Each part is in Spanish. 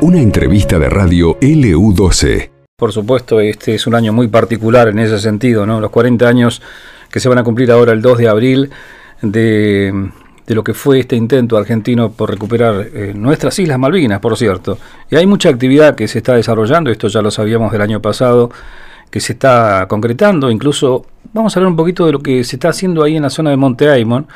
Una entrevista de radio LU12. Por supuesto, este es un año muy particular en ese sentido, ¿no? Los 40 años que se van a cumplir ahora el 2 de abril de, lo que fue este intento argentino por recuperar eh, nuestras Islas Malvinas, por cierto. Y hay mucha actividad que se está desarrollando, esto ya lo sabíamos del año pasado, que se está concretando, incluso vamos a hablar un poquito de lo que se está haciendo ahí en la zona de Monte Aymon,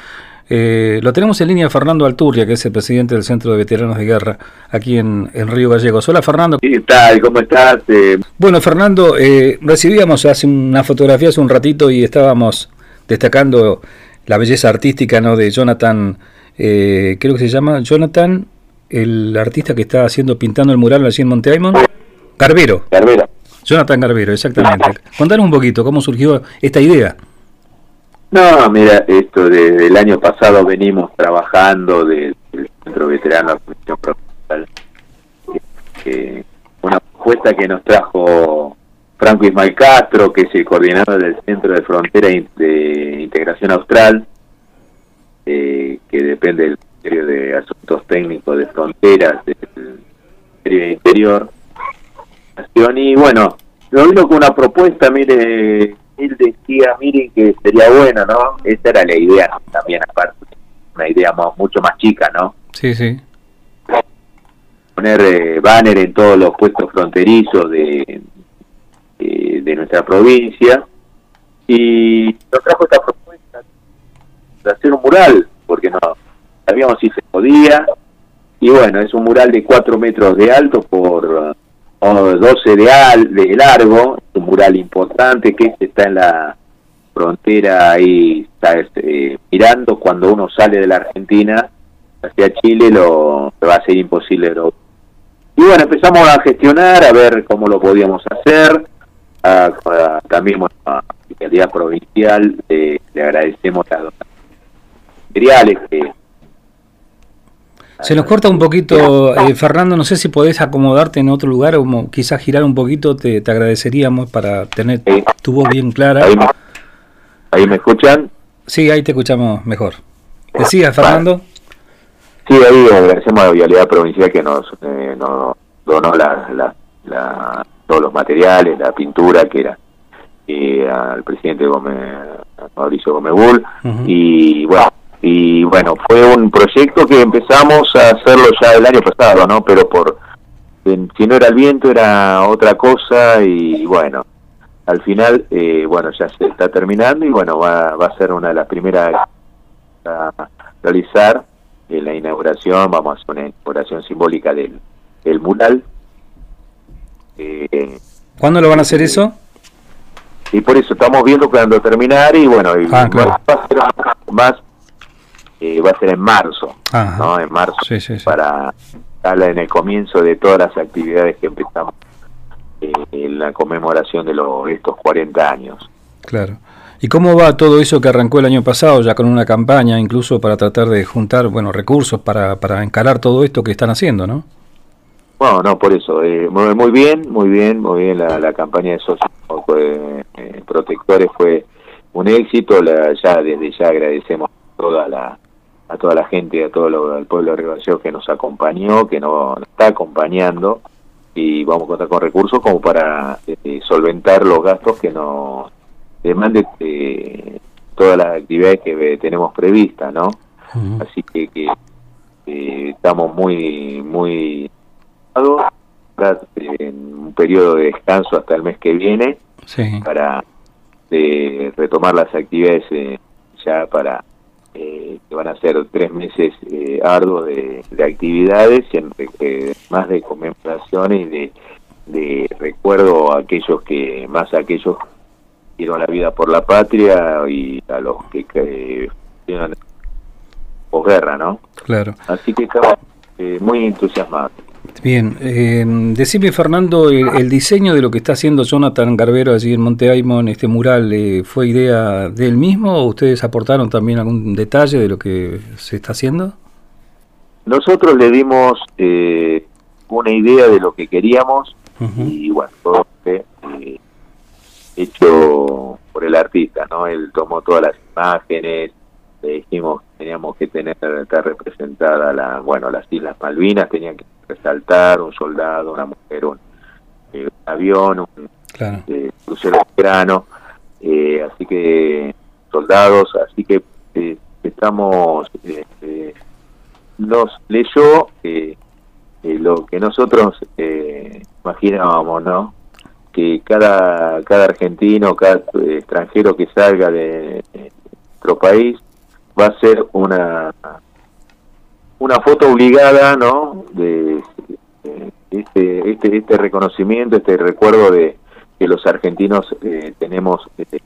eh, lo tenemos en línea Fernando Alturria, que es el presidente del Centro de Veteranos de Guerra aquí en, Río Gallegos. Hola Fernando. ¿Qué tal? ¿Cómo estás? Eh, bueno Fernando, eh, recibíamos hace una fotografía hace un ratito y estábamos destacando la belleza artística ¿no? de Jonathan, creo que se llama Jonathan, el artista que está haciendo pintando el mural allí en Monte Aymon. Garbero. Garbero. Jonathan Garbero, exactamente. Contanos un poquito cómo surgió esta idea. No, mira, esto desde el año pasado venimos trabajando del Centro Veterano la Comisión Profesional. una propuesta que nos trajo Franco Ismael Castro, que es el coordinador del Centro de Frontera de Integración Austral, eh, que depende del Ministerio de Asuntos Técnicos de Fronteras del Ministerio de Interior. Y bueno, lo vino con una propuesta, mire, él decía, miren que sería bueno, ¿no? Esa era la idea también, aparte, una idea mucho más chica, ¿no? Sí, sí. Poner eh, banner en todos los puestos fronterizos de, de, nuestra provincia y nos trajo esta propuesta de hacer un mural, porque no sabíamos si se podía, y bueno, es un mural de 4 metros de alto por 12 de, al, de largo, un mural importante que está en la frontera ahí, está este, mirando cuando uno sale de la Argentina hacia Chile, lo va a ser imposible. Y bueno, empezamos a gestionar, a ver cómo lo podíamos hacer. también a la Secretaría Provincial le agradecemos a los materiales que se nos corta un poquito, eh, Fernando, no sé si podés acomodarte en otro lugar o quizás girar un poquito, te, agradeceríamos para tener tu voz bien clara. Ahí, me escuchan? Sí, ahí te escuchamos mejor. ¿Decías, Fernando? Sí, ahí agradecemos a la Vialidad Provincial que nos, eh, donó la, todos los materiales, la pintura que era y al presidente Gómez, Mauricio Gómez Bull, y bueno, y bueno, fue un proyecto que empezamos a hacerlo ya el año pasado, ¿no? Pero por si no era el viento era otra cosa y bueno, al final, eh, bueno, ya se está terminando y bueno, va, va a ser una de las primeras a realizar en la inauguración, vamos a hacer una inauguración simbólica del, del mural. Eh, ¿Cuándo lo van a hacer eso? Y por eso estamos viendo cuando terminar y bueno, ah, va a ser más eh, va a ser en marzo, ¿no? En marzo, para estar en el comienzo de todas las actividades que empezamos eh, en la conmemoración de los, estos 40 años. Claro. ¿Y cómo va todo eso que arrancó el año pasado, ya con una campaña incluso para tratar de juntar bueno recursos para, para encarar todo esto que están haciendo, no? Bueno, no, por eso. Eh, muy, bien, muy bien, muy bien. La, campaña de socios protectores fue un éxito. La, ya desde ya agradecemos toda la, a toda la gente, a todo el pueblo de Río que nos acompañó, que nos está acompañando. Y vamos a contar con recursos como para este, solventar los gastos que nos demande eh, todas las actividades que tenemos previstas, ¿no? Así que, que eh, estamos muy, muy en un periodo de descanso hasta el mes que viene para eh, retomar las actividades ya para eh, que van a ser tres meses eh, arduos de, actividades, siempre eh, más de conmemoraciones y de, recuerdo a aquellos que, más a aquellos que dieron la vida por la patria y a los que, que posguerra, ¿no? Claro. Así que estamos eh, muy entusiasmados. Bien, eh, decime Fernando, el, diseño de lo que está haciendo Jonathan Garbero allí en Monte Aymon, este mural, eh, ¿fue idea de él mismo o ustedes aportaron también algún detalle de lo que se está haciendo? Nosotros le dimos eh, una idea de lo que queríamos y bueno, todo fue eh, hecho por el artista, ¿no? Él tomó todas las imágenes, le dijimos que teníamos que tener representada la bueno las islas Malvinas tenían que resaltar un soldado una mujer un, eh, avión un eh, crucero grano eh, así que soldados así que estamos nos leyó lo que nosotros imaginábamos no que cada cada argentino cada extranjero que salga de nuestro país va a ser una una foto obligada, ¿no? De, este, este, este reconocimiento, este recuerdo de que los argentinos eh, tenemos este,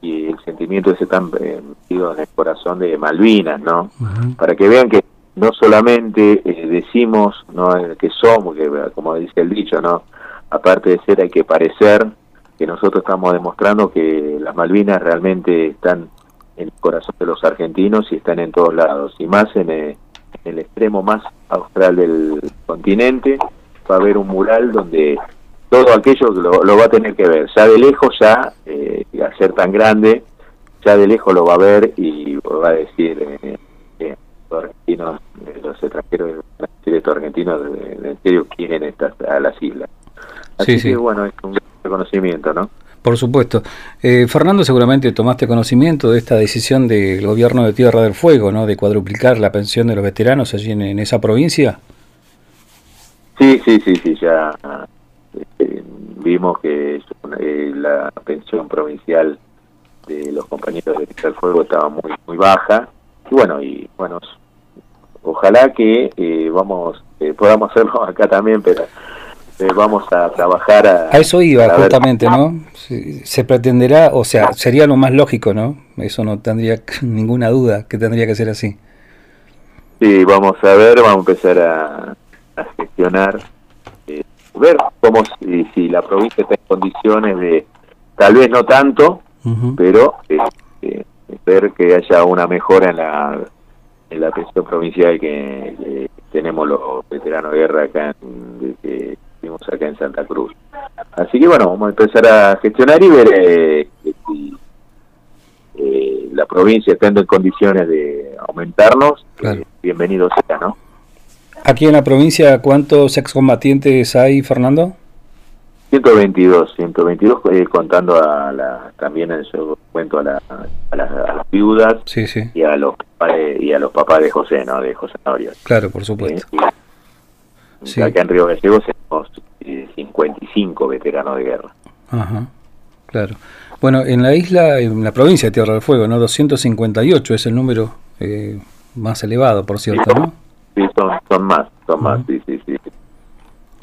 y el sentimiento ese tan eh, metido en el corazón de Malvinas, ¿no? Para que vean que no solamente eh, decimos no que somos, que como dice el dicho, ¿no? Aparte de ser hay que parecer que nosotros estamos demostrando que las Malvinas realmente están en el corazón de los argentinos y están en todos lados, y más en el, extremo más austral del continente, va a haber un mural donde todo aquello lo, va a tener que ver, ya de lejos ya, eh, a ser tan grande, ya de lejos lo va a ver y va a decir, eh, eh los argentinos, eh, los extranjeros, estos argentinos en serio quieren estas a las islas. Así que bueno, es un reconocimiento, ¿no? Por supuesto. Eh, Fernando, seguramente tomaste conocimiento de esta decisión del gobierno de Tierra del Fuego, ¿no? De cuadruplicar la pensión de los veteranos allí en, esa provincia. Sí, sí, sí, sí, ya este, vimos que eh, la pensión provincial de los compañeros de Tierra del Fuego estaba muy muy baja. Y bueno, y bueno, ojalá que eh, vamos podamos hacerlo acá también, pero eh, vamos a trabajar a... A eso iba, justamente, ¿no? Se, pretenderá, o sea, sería lo más lógico, ¿no? Eso no tendría ninguna duda que tendría que ser así. Sí, vamos a ver, vamos a empezar a, gestionar, eh, ver cómo, si, si, la provincia está en condiciones de, tal vez no tanto, pero eh, ver que haya una mejora en la, en la pensión provincial que, tenemos los veteranos de guerra acá en, vimos acá en Santa Cruz. Así que bueno, vamos a empezar a gestionar y ver eh, si eh, la provincia estando en condiciones de aumentarnos, eh, bienvenido sea, ¿no? Aquí en la provincia, ¿cuántos excombatientes hay, Fernando? 122, 122 contando a la, también en su cuento a, la, a, las, viudas y a los y a los papás de José, ¿no? De José Norio. Claro, por supuesto. Acá en Río Gallegos tenemos 55 veteranos de guerra. Ajá, claro. Bueno, en la isla, en la provincia de Tierra del Fuego, ¿no? 258 es el número eh, más elevado, por cierto, ¿no? Sí, son, más, son más, sí, sí, sí.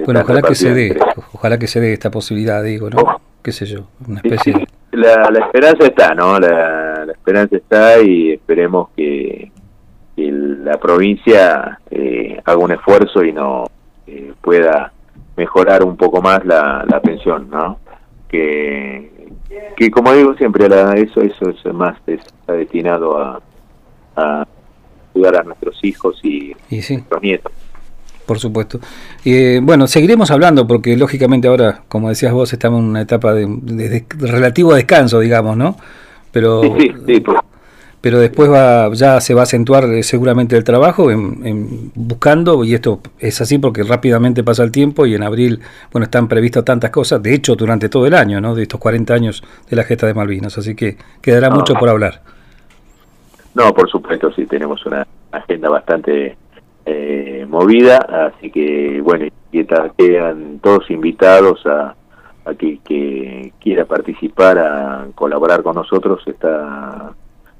Bueno, ojalá que se dé, ojalá que se dé esta posibilidad, digo, ¿no? Oh. Qué sé yo, una especie. La, la esperanza está, ¿no? La, la esperanza está y esperemos que, la provincia eh, haga un esfuerzo y no eh, pueda mejorar un poco más la, la pensión, ¿no? Que, que como digo siempre, la, eso eso es más está destinado a, a ayudar a nuestros hijos y, nuestros nietos. Por supuesto. Eh, bueno, seguiremos hablando porque lógicamente ahora, como decías vos, estamos en una etapa de, de, relativo descanso, digamos, ¿no? Pero sí, sí, pero después va, ya se va a acentuar eh, seguramente el trabajo en, buscando, y esto es así porque rápidamente pasa el tiempo y en abril, bueno, están previstas tantas cosas, de hecho durante todo el año, ¿no? De estos 40 años de la gesta de Malvinas, así que quedará mucho por hablar. No, por supuesto, sí, tenemos una agenda bastante eh, movida, así que, bueno, quedan todos invitados a, a que, que quiera participar, a colaborar con nosotros, está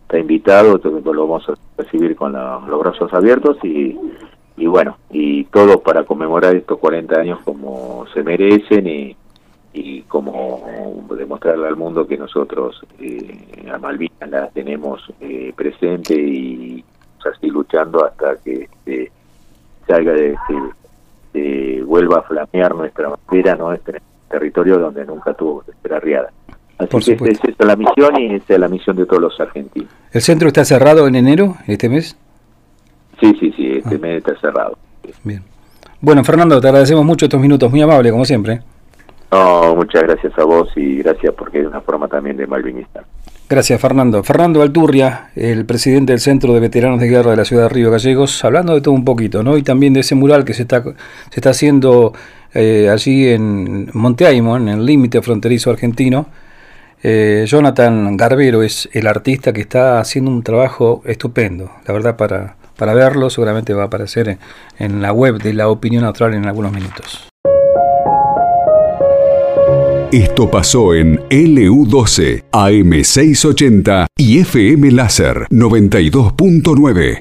está invitado, lo vamos a recibir con los brazos abiertos y, y bueno, y todo para conmemorar estos 40 años como se merecen y, y como demostrarle al mundo que nosotros eh, a Malvinas la tenemos eh, presente y así luchando hasta que este, salga de, de, vuelva a flamear nuestra bandera, nuestro territorio donde nunca tuvo que ser arriada. Así que esa es la misión y esa es la misión de todos los argentinos. ¿El centro está cerrado en enero, este mes? Sí, sí, sí, este ah. mes está cerrado. Bien. Bueno, Fernando, te agradecemos mucho estos minutos, muy amable, como siempre. No, muchas gracias a vos y gracias porque es una forma también de malvinista. Gracias, Fernando. Fernando Alturria, el presidente del Centro de Veteranos de Guerra de la ciudad de Río Gallegos, hablando de todo un poquito, ¿no? Y también de ese mural que se está, se está haciendo eh, allí en Monteaimo, en el límite fronterizo argentino. Eh, Jonathan Garbero es el artista que está haciendo un trabajo estupendo, la verdad, para, para verlo. Seguramente va a aparecer en, la web de la Opinión Austral en algunos minutos. Esto pasó en LU12, AM680 y FM Láser 92.9.